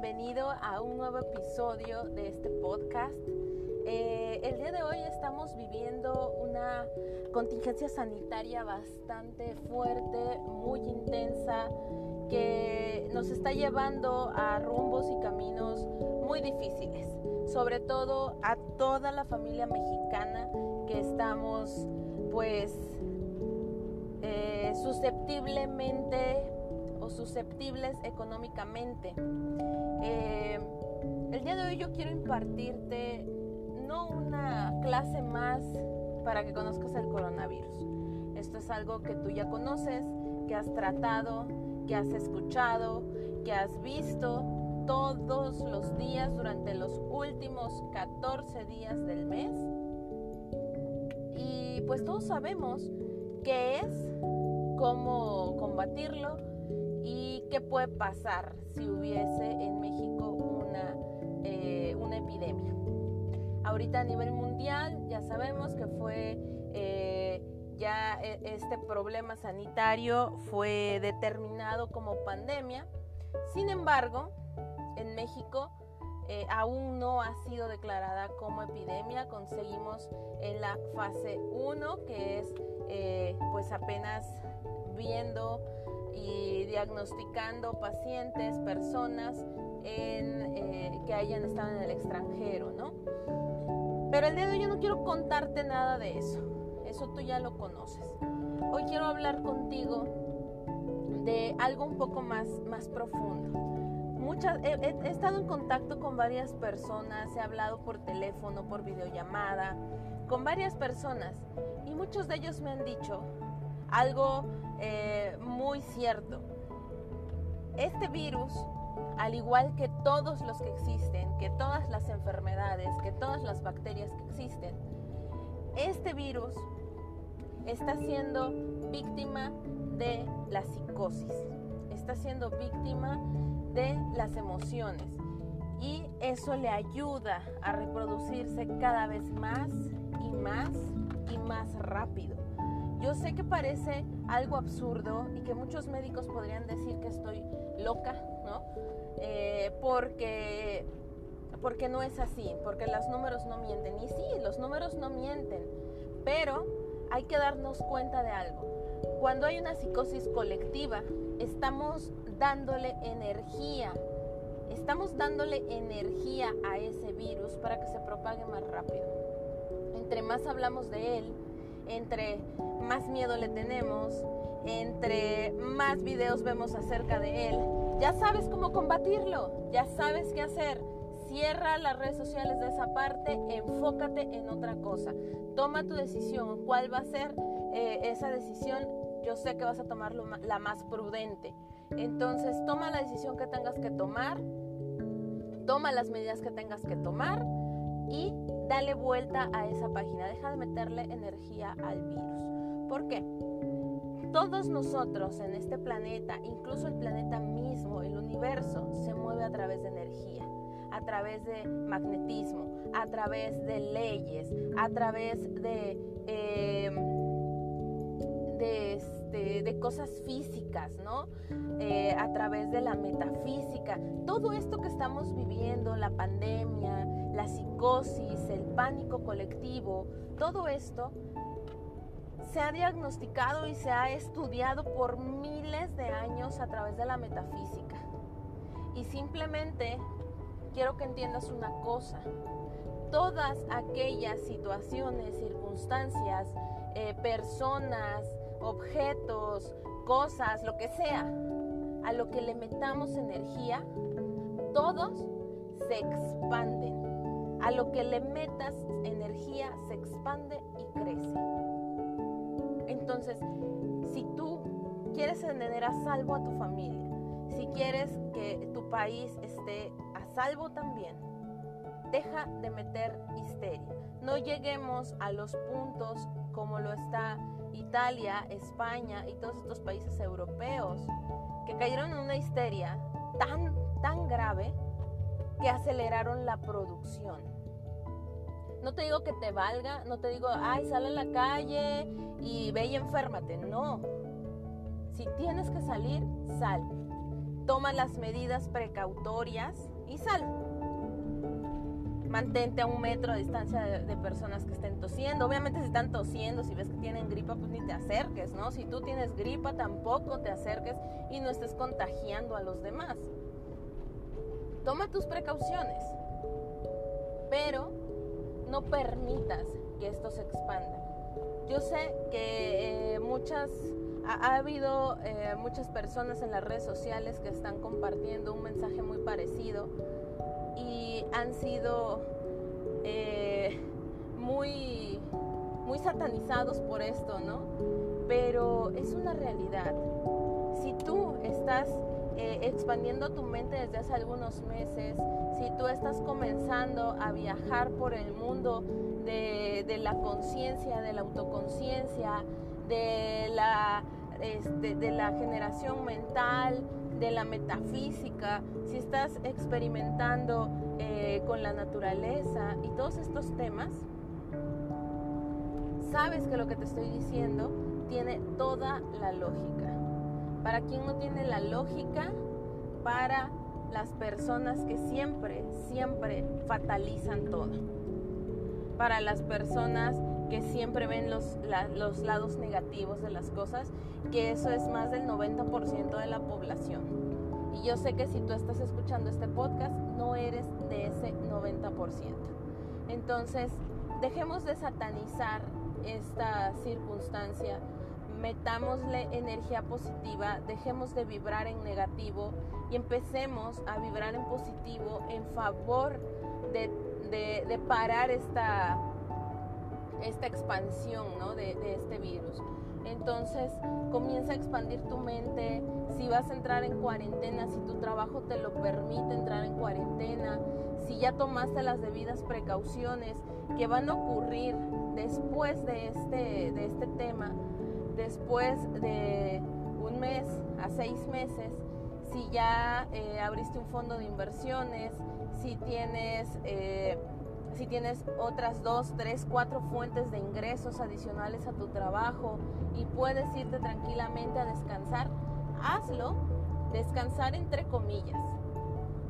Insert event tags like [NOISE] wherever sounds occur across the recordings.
bienvenido a un nuevo episodio de este podcast. Eh, el día de hoy estamos viviendo una contingencia sanitaria bastante fuerte, muy intensa, que nos está llevando a rumbos y caminos muy difíciles, sobre todo a toda la familia mexicana que estamos pues eh, susceptiblemente susceptibles económicamente. Eh, el día de hoy yo quiero impartirte no una clase más para que conozcas el coronavirus. Esto es algo que tú ya conoces, que has tratado, que has escuchado, que has visto todos los días durante los últimos 14 días del mes. Y pues todos sabemos qué es, cómo combatirlo qué puede pasar si hubiese en México una, eh, una epidemia. Ahorita a nivel mundial ya sabemos que fue eh, ya e, este problema sanitario fue determinado como pandemia. Sin embargo, en México eh, aún no ha sido declarada como epidemia. Conseguimos en la fase 1, que es pues apenas viendo y diagnosticando pacientes, personas eh, que hayan estado en el extranjero, ¿no? Pero el día de hoy yo no quiero contarte nada de eso, eso tú ya lo conoces. Hoy quiero hablar contigo de algo un poco más, más profundo. Muchas, he, he estado en contacto con varias personas, he hablado por teléfono, por videollamada, con varias personas y muchos de ellos me han dicho algo eh, muy cierto. Este virus, al igual que todos los que existen, que todas las enfermedades, que todas las bacterias que existen, este virus está siendo víctima de la psicosis, está siendo víctima de las emociones y eso le ayuda a reproducirse cada vez más y más y más rápido. Yo sé que parece algo absurdo y que muchos médicos podrían decir que estoy loca, ¿no? Eh, porque, porque no es así, porque los números no mienten. Y sí, los números no mienten, pero hay que darnos cuenta de algo. Cuando hay una psicosis colectiva, estamos dándole energía, estamos dándole energía a ese virus para que se propague más rápido. Entre más hablamos de él, entre más miedo le tenemos, entre más videos vemos acerca de él, ya sabes cómo combatirlo, ya sabes qué hacer. Cierra las redes sociales de esa parte, enfócate en otra cosa. Toma tu decisión. ¿Cuál va a ser eh, esa decisión? Yo sé que vas a tomar la más prudente. Entonces, toma la decisión que tengas que tomar, toma las medidas que tengas que tomar y dale vuelta a esa página, deja de meterle energía al virus. ¿Por qué? Todos nosotros en este planeta, incluso el planeta mismo, el universo, se mueve a través de energía, a través de magnetismo, a través de leyes, a través de, em, este, de, cosas físicas, ¿no? Eh, a través de la metafísica. Todo esto que estamos viviendo, la pandemia, la psicosis, el pánico colectivo, todo esto se ha diagnosticado y se ha estudiado por miles de años a través de la metafísica. Y simplemente quiero que entiendas una cosa. Todas aquellas situaciones, circunstancias, eh, personas, objetos, cosas, lo que sea, a lo que le metamos energía, todos se expanden. A lo que le metas energía se expande y crece. Entonces, si tú quieres tener a salvo a tu familia, si quieres que tu país esté a salvo también, deja de meter histeria. No lleguemos a los puntos como lo está Italia, España y todos estos países europeos que cayeron en una histeria tan, tan grave que aceleraron la producción. No te digo que te valga, no te digo, ay, sal a la calle y ve y enférmate. No. Si tienes que salir, sal. Toma las medidas precautorias y sal. Mantente a un metro de distancia de, personas que estén tosiendo. Obviamente si están tosiendo, si ves que tienen gripa, pues ni te acerques, ¿no? Si tú tienes gripa, tampoco te acerques y no estés contagiando a los demás. Toma tus precauciones, pero no permitas que esto se expanda. Yo sé que eh, muchas ha, habido eh, muchas personas en las redes sociales que están compartiendo un mensaje muy parecido y han sido eh, muy, muy satanizados por esto, ¿no? Pero es una realidad. Si tú estás eh, expandiendo tu mente desde hace algunos meses, si tú estás comenzando a viajar por el mundo de, la conciencia, de la autoconciencia, de la este, de la generación mental, de la metafísica, si estás experimentando eh, con la naturaleza y todos estos temas, sabes que lo que te estoy diciendo tiene toda la lógica. Para quien no tiene la lógica, para las personas que siempre, siempre fatalizan todo. Para las personas que siempre ven los, los lados negativos de las cosas, que eso es más del 90% de la población. Y yo sé que si tú estás escuchando este podcast, no eres de ese 90%. Entonces, dejemos de satanizar esta circunstancia, metámosle energía positiva, dejemos de vibrar en negativo y empecemos a vibrar en positivo en favor de, de parar esta esta expansión de, este virus. Entonces comienza a expandir tu mente. Si vas a entrar en cuarentena, si tu trabajo te lo permite entrar en cuarentena, si ya tomaste las debidas precauciones que van a ocurrir después de este, de este tema, después de un mes a seis meses, si ya eh, abriste un fondo de inversiones, si tienes... Eh, si tienes otras dos, tres, cuatro fuentes de ingresos adicionales a tu trabajo y puedes irte tranquilamente a descansar, hazlo, descansar entre comillas,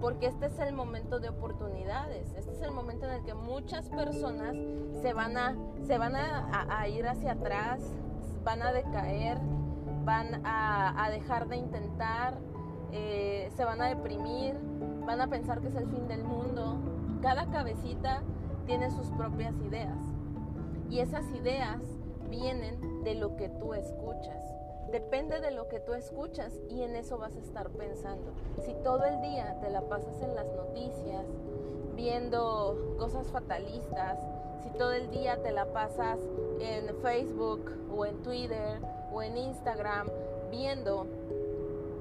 porque este es el momento de oportunidades, este es el momento en el que muchas personas se van a, se van a, ir hacia atrás, van a decaer, van a, dejar de intentar, eh, se van a deprimir, van a pensar que es el fin del mundo, cada cabecita tiene sus propias ideas y esas ideas vienen de lo que tú escuchas. Depende de lo que tú escuchas y en eso vas a estar pensando. Si todo el día te la pasas en las noticias, viendo cosas fatalistas, si todo el día te la pasas en Facebook o en Twitter o en Instagram viendo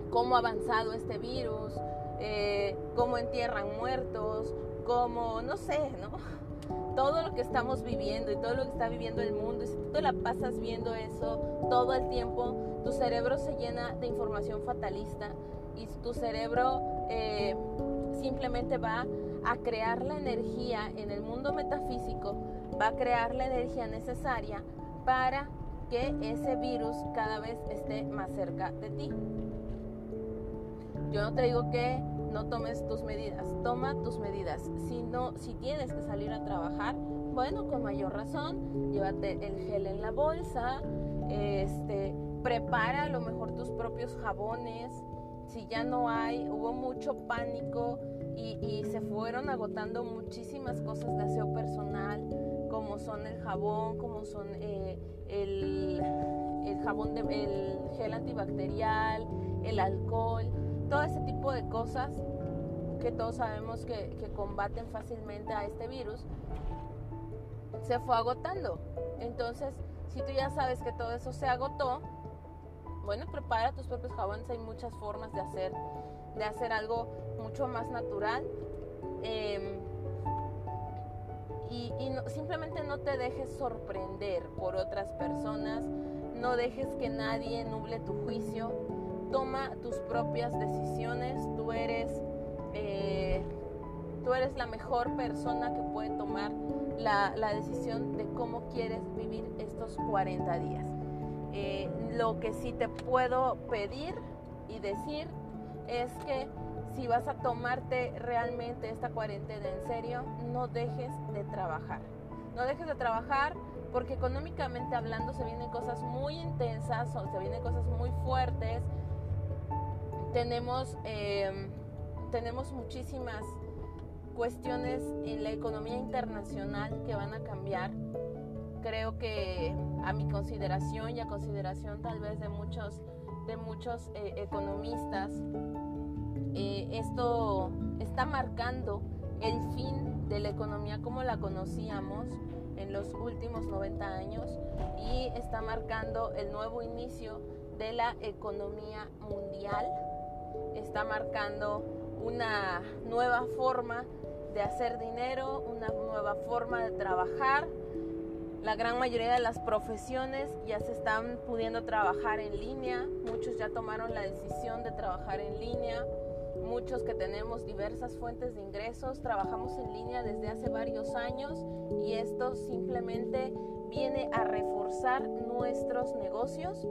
cómo ha avanzado este virus, eh, cómo entierran muertos, como, no sé, ¿no? [LAUGHS] Todo lo que estamos viviendo y todo lo que está viviendo el mundo, y si tú te la pasas viendo eso todo el tiempo, tu cerebro se llena de información fatalista y tu cerebro eh, simplemente va a crear la energía en el mundo metafísico, va a crear la energía necesaria para que ese virus cada vez esté más cerca de ti. Yo no te digo que no tomes tus medidas, toma tus medidas. Si no, si tienes que salir a trabajar, bueno, con mayor razón, llévate el gel en la bolsa, este, prepara a lo mejor tus propios jabones. Si ya no hay, hubo mucho pánico y, se fueron agotando muchísimas cosas de aseo personal, como son el jabón, como son eh, el, el jabón de, el gel antibacterial, el alcohol todo ese tipo de cosas que todos sabemos que, combaten fácilmente a este virus, se fue agotando. Entonces, si tú ya sabes que todo eso se agotó, bueno, prepara tus propios jabones. Hay muchas formas de hacer, de hacer algo mucho más natural. Em, y, simplemente no te dejes sorprender por otras personas. No dejes que nadie nuble tu juicio toma tus propias decisiones, tú eres, eh, tú eres la mejor persona que puede tomar la, decisión de cómo quieres vivir estos 40 días. Eh, lo que sí te puedo pedir y decir es que si vas a tomarte realmente esta cuarentena en serio, no dejes de trabajar. No dejes de trabajar porque económicamente hablando se vienen cosas muy intensas, se vienen cosas muy fuertes. Tenemos, em, tenemos muchísimas cuestiones en la economía internacional que van a cambiar. Creo que a mi consideración y a consideración tal vez de muchos, de muchos eh, economistas, eh, esto está marcando el fin de la economía como la conocíamos en los últimos 90 años y está marcando el nuevo inicio de la economía mundial, está marcando una nueva forma de hacer dinero, una nueva forma de trabajar. La gran mayoría de las profesiones ya se están pudiendo trabajar en línea, muchos ya tomaron la decisión de trabajar en línea muchos que tenemos diversas fuentes de ingresos, trabajamos en línea desde hace varios años y esto simplemente viene a reforzar nuestros negocios.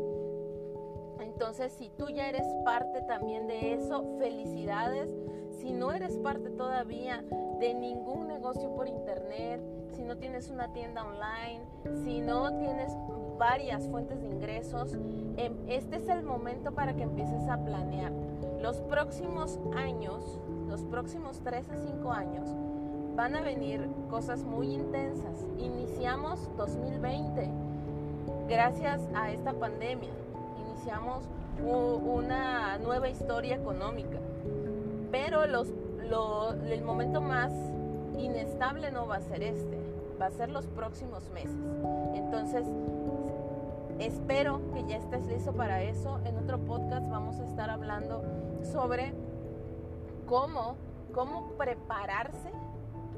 Entonces, si tú ya eres parte también de eso, felicidades. Si no eres parte todavía de ningún negocio por internet, si no tienes una tienda online, si no tienes varias fuentes de ingresos, em, este es el momento para que empieces a planear los próximos años, los próximos 3 a 5 años, van a venir cosas muy intensas. Iniciamos 2020 gracias a esta pandemia. Iniciamos una nueva historia económica. Pero el momento más inestable no va a ser este, va a ser los próximos meses. Entonces, espero que ya estés listo para eso. En otro podcast vamos a estar hablando sobre cómo, cómo prepararse,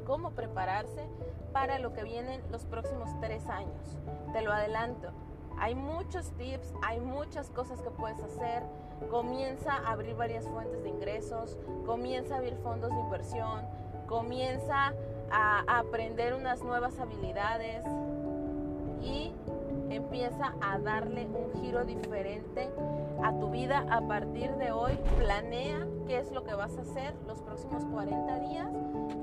cómo prepararse para lo que vienen los próximos tres años. Te lo adelanto. Hay muchos tips, hay muchas cosas que puedes hacer. Comienza a abrir varias fuentes de ingresos, comienza a abrir fondos de inversión, comienza a aprender unas nuevas habilidades y empieza a darle un giro diferente a tu vida a partir de hoy. Planea qué es lo que vas a hacer los próximos 40 días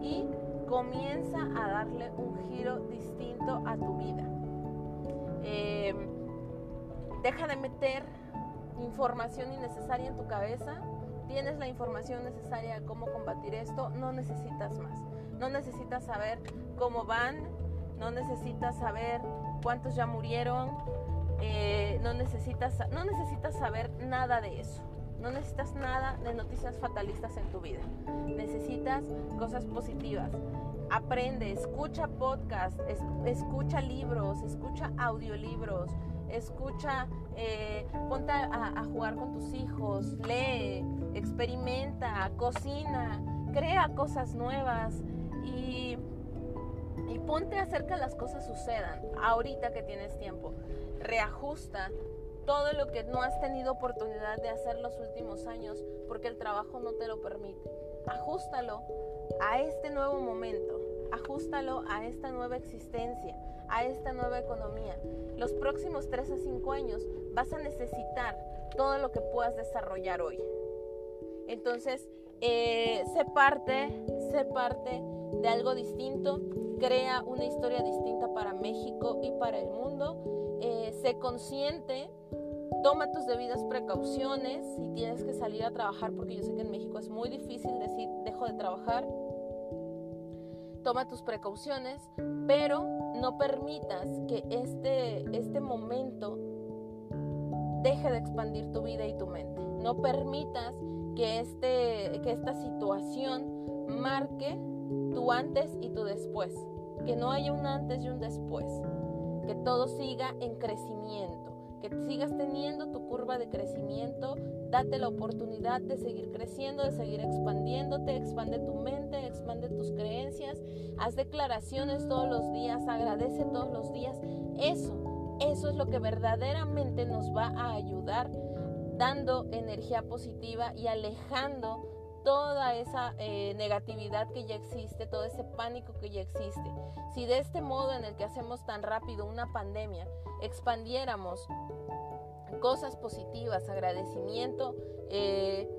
y comienza a darle un giro distinto a tu vida. Em, deja de meter información innecesaria en tu cabeza. Tienes la información necesaria de cómo combatir esto, no necesitas más. No necesitas saber cómo van, no necesitas saber cuántos ya murieron, eh, no, necesitas, no necesitas saber nada de eso. No necesitas nada de noticias fatalistas en tu vida. Necesitas cosas positivas. Aprende, escucha podcast, escucha libros, escucha audiolibros, escucha, eh, ponte a jugar con tus hijos, lee, experimenta, cocina, crea cosas nuevas y y ponte a hacer que las cosas sucedan ahorita que tienes tiempo. Reajusta todo lo que no has tenido oportunidad de hacer los últimos años porque el trabajo no te lo permite. Ajústalo a este nuevo momento, ajústalo a esta nueva existencia, a esta nueva economía. Los próximos 3 a 5 años vas a necesitar todo lo que puedas desarrollar hoy. Entonces, eh, sé parte, sé parte de algo distinto, crea una historia distinta para México y para el mundo, eh, sé consciente, toma tus debidas precauciones si tienes que salir a trabajar, porque yo sé que en México es muy difícil decir dejo de trabajar, toma tus precauciones, pero no permitas que este, este momento deje de expandir tu vida y tu mente. No permitas que, este, que esta situación marque tu antes y tu después. Que no haya un antes y un después. Que todo siga en crecimiento. Que sigas teniendo tu curva de crecimiento. Date la oportunidad de seguir creciendo, de seguir expandiéndote. Expande tu mente, expande tus creencias. Haz declaraciones todos los días. Agradece todos los días. Eso, eso es lo que verdaderamente nos va a ayudar dando energía positiva y alejando toda esa eh, negatividad que ya existe, todo ese pánico que ya existe. Si de este modo en el que hacemos tan rápido una pandemia, expandiéramos cosas positivas, agradecimiento, eh,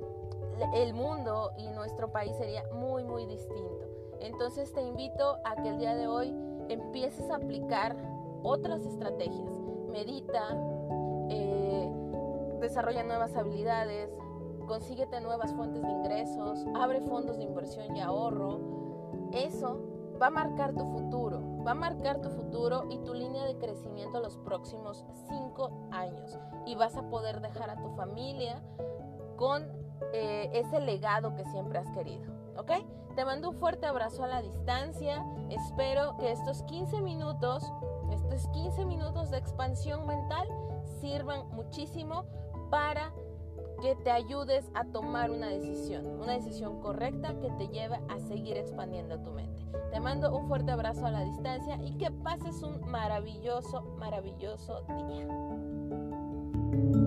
el mundo y nuestro país sería muy, muy distinto. Entonces te invito a que el día de hoy empieces a aplicar otras estrategias. Medita, eh, desarrolla nuevas habilidades, consíguete nuevas fuentes de ingresos, abre fondos de inversión y ahorro. Eso va a marcar tu futuro, va a marcar tu futuro y tu línea de crecimiento los próximos cinco años. Y vas a poder dejar a tu familia con eh, ese legado que siempre has querido. ¿Ok? Te mando un fuerte abrazo a la distancia. Espero que estos 15 minutos, estos 15 minutos de expansión mental sirvan muchísimo para que te ayudes a tomar una decisión, una decisión correcta que te lleve a seguir expandiendo tu mente. Te mando un fuerte abrazo a la distancia y que pases un maravilloso, maravilloso día.